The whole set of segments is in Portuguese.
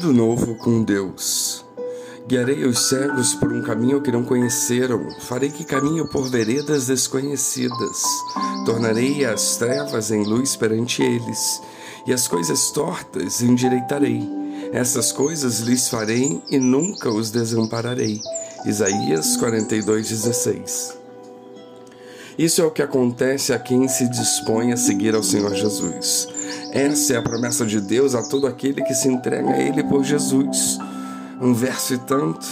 Tudo novo com Deus. Guiarei os cegos por um caminho que não conheceram, farei que caminho por veredas desconhecidas. Tornarei as trevas em luz perante eles, e as coisas tortas endireitarei. Essas coisas lhes farei e nunca os desampararei. Isaías 42:16. Isso é o que acontece a quem se dispõe a seguir ao Senhor Jesus. Essa é a promessa de Deus a todo aquele que se entrega a Ele por Jesus. Um verso e tanto.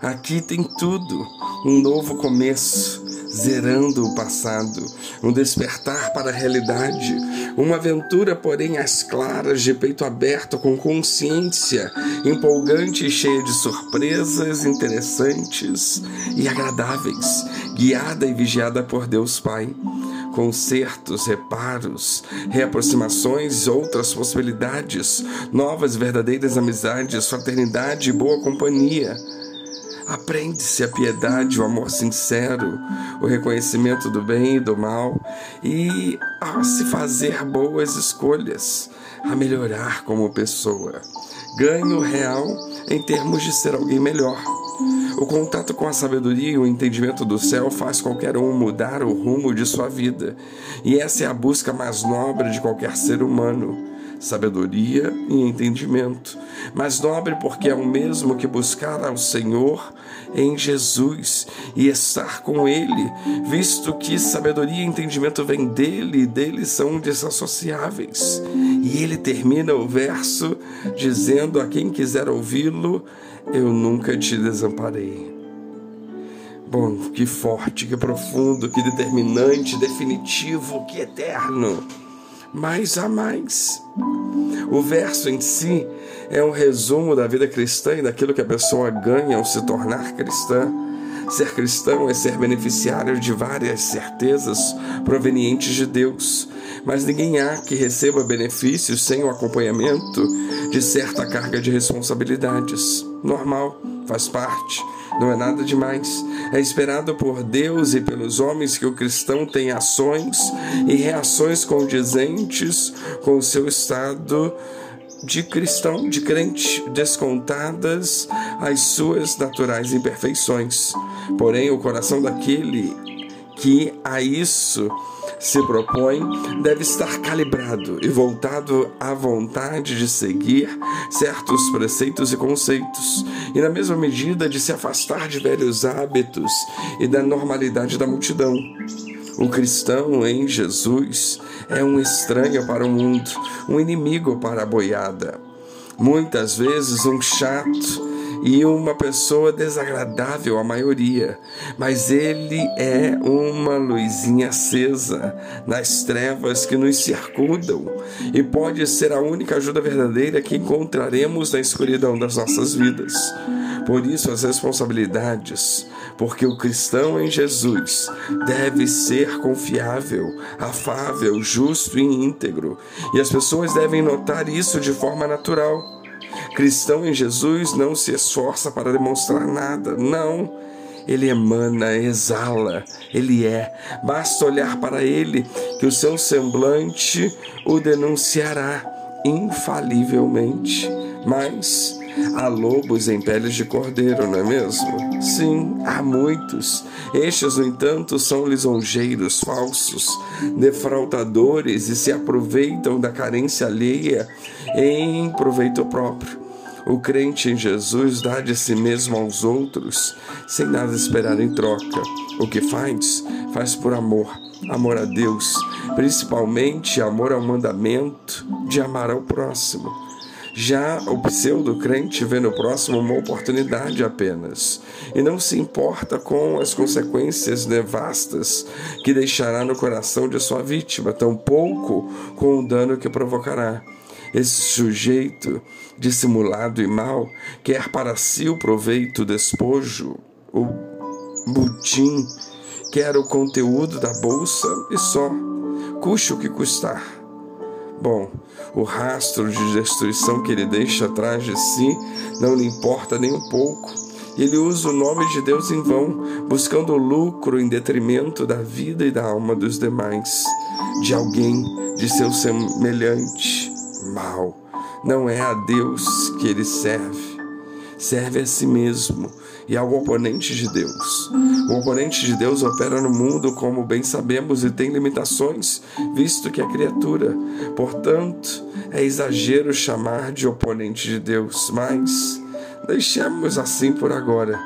Aqui tem tudo, um novo começo, zerando o passado, um despertar para a realidade, uma aventura, porém, às claras, de peito aberto, com consciência, empolgante e cheia de surpresas interessantes e agradáveis, guiada e vigiada por Deus Pai concertos, reparos, reaproximações, outras possibilidades, novas verdadeiras amizades, fraternidade e boa companhia. Aprende-se a piedade, o amor sincero, o reconhecimento do bem e do mal e a se fazer boas escolhas, a melhorar como pessoa. Ganho real em termos de ser alguém melhor. O contato com a sabedoria e o entendimento do céu faz qualquer um mudar o rumo de sua vida, e essa é a busca mais nobre de qualquer ser humano. Sabedoria e entendimento, mas nobre porque é o mesmo que buscar ao Senhor em Jesus e estar com Ele, visto que sabedoria e entendimento vêm dele e dele são desassociáveis. E ele termina o verso dizendo a quem quiser ouvi-lo: Eu nunca te desamparei. Bom, que forte, que profundo, que determinante, definitivo, que eterno. Mais a mais. O verso em si é um resumo da vida cristã e daquilo que a pessoa ganha ao se tornar cristã. Ser cristão é ser beneficiário de várias certezas provenientes de Deus, mas ninguém há que receba benefícios sem o acompanhamento de certa carga de responsabilidades. Normal, faz parte, não é nada demais. É esperado por Deus e pelos homens que o cristão tenha ações e reações condizentes com o seu estado de cristão, de crente, descontadas as suas naturais imperfeições. Porém, o coração daquele que a isso se propõe deve estar calibrado e voltado à vontade de seguir certos preceitos e conceitos, e na mesma medida de se afastar de velhos hábitos e da normalidade da multidão. O cristão em Jesus é um estranho para o mundo, um inimigo para a boiada. Muitas vezes um chato e uma pessoa desagradável à maioria, mas ele é uma luzinha acesa nas trevas que nos circundam e pode ser a única ajuda verdadeira que encontraremos na escuridão das nossas vidas. Por isso, as responsabilidades, porque o cristão em Jesus deve ser confiável, afável, justo e íntegro, e as pessoas devem notar isso de forma natural. Cristão em Jesus não se esforça para demonstrar nada, não. Ele emana, exala, ele é. Basta olhar para ele que o seu semblante o denunciará infalivelmente. Mas há lobos em peles de cordeiro, não é mesmo? Sim, há muitos. Estes, no entanto, são lisonjeiros, falsos, defraudadores e se aproveitam da carência alheia em proveito próprio. O crente em Jesus dá de si mesmo aos outros, sem nada esperar em troca. O que faz, faz por amor, amor a Deus, principalmente amor ao mandamento de amar ao próximo. Já o pseudo-crente vê no próximo uma oportunidade apenas e não se importa com as consequências nevastas que deixará no coração de sua vítima, tampouco com o dano que provocará. Esse sujeito dissimulado e mau quer para si o proveito, o despojo, o butim, quer o conteúdo da bolsa e só, custe o que custar. Bom, o rastro de destruição que ele deixa atrás de si não lhe importa nem um pouco. Ele usa o nome de Deus em vão, buscando lucro em detrimento da vida e da alma dos demais, de alguém, de seu semelhante mal. não é a Deus que ele serve, serve a si mesmo e ao oponente de Deus. O oponente de Deus opera no mundo, como bem sabemos, e tem limitações, visto que é criatura. Portanto, é exagero chamar de oponente de Deus, mas deixemos assim por agora.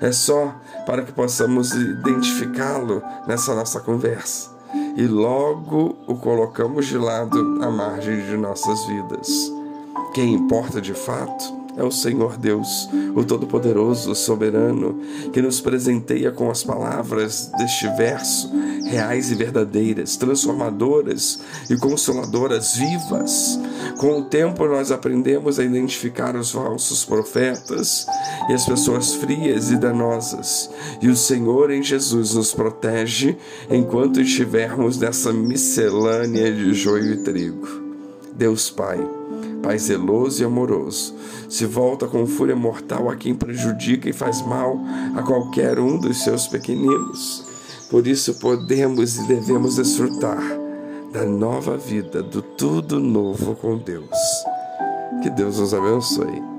É só para que possamos identificá-lo nessa nossa conversa e logo o colocamos de lado à margem de nossas vidas. Quem importa de fato é o Senhor Deus, o Todo-Poderoso, o Soberano, que nos presenteia com as palavras deste verso, reais e verdadeiras, transformadoras e consoladoras vivas. Com o tempo, nós aprendemos a identificar os falsos profetas e as pessoas frias e danosas, e o Senhor em Jesus nos protege enquanto estivermos nessa miscelânea de joio e trigo. Deus Pai Pai zeloso e amoroso, se volta com fúria mortal a quem prejudica e faz mal a qualquer um dos seus pequeninos. Por isso podemos e devemos desfrutar da nova vida, do tudo novo com Deus. Que Deus nos abençoe.